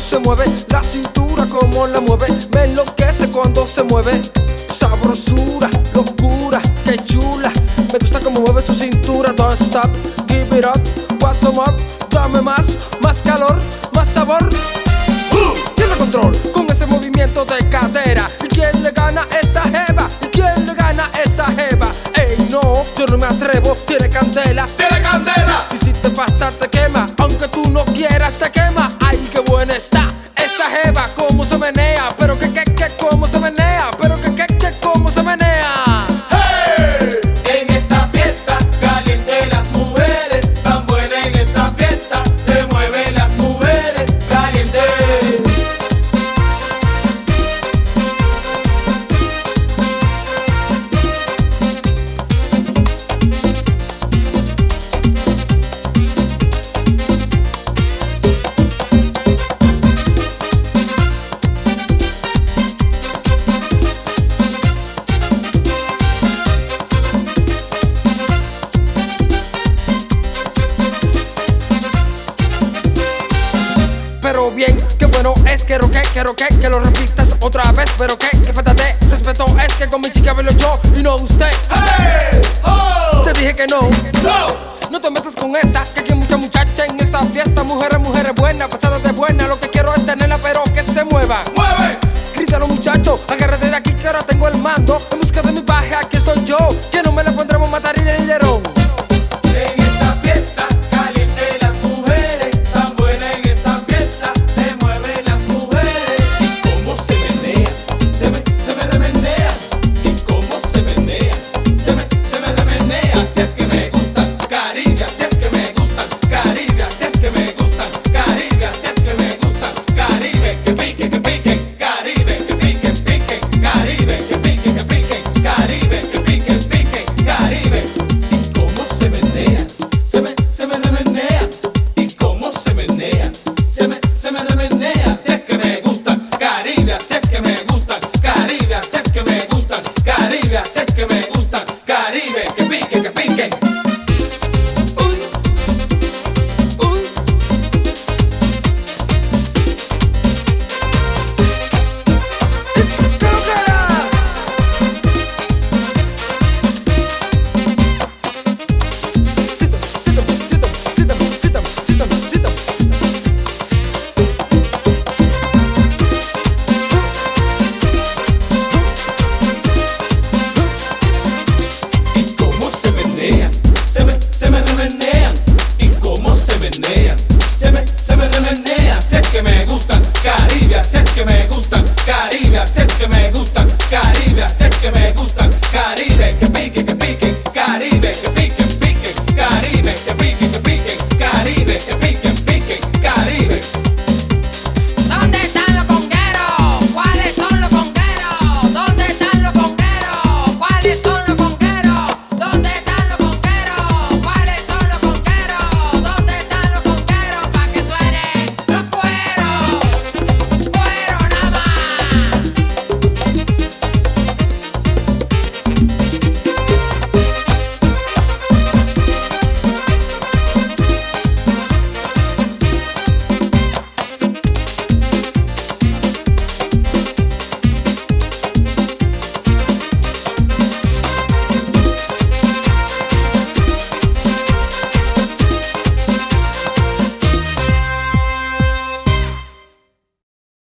se mueve, la cintura como la mueve, me enloquece cuando se mueve. Sabrosura, locura, que chula. Me gusta como mueve su cintura, don't stop, give it up, what's some up, dame más, más calor, más sabor. Tiene control con ese movimiento de cadera. ¿Y quién le gana esa jeva? ¿Y quién le gana esa jeva? Ey, no, yo no me atrevo, tiene candela. ¡Tiene candela! Y si te pasa, jeva, cómo se menea. Pero que, que, que, cómo se menea. Pero bien, qué bueno es que roque, quiero que, que lo repitas otra vez. Pero que, que falta de respeto es que con mi chica velo yo y no usted. ¡Hey! ¡Oh! Te dije que no. ¡No! No te metas con esa, que aquí hay mucha muchacha en esta fiesta. Mujeres, mujeres buenas, pasadas de buena. Lo que quiero es tenerla, pero que se mueva. ¡Mueve! Grítalo, muchacho, agárrate de aquí que ahora tengo el mando. En busca de mi paje, aquí estoy yo. Que no me la pondremos matar y dinero.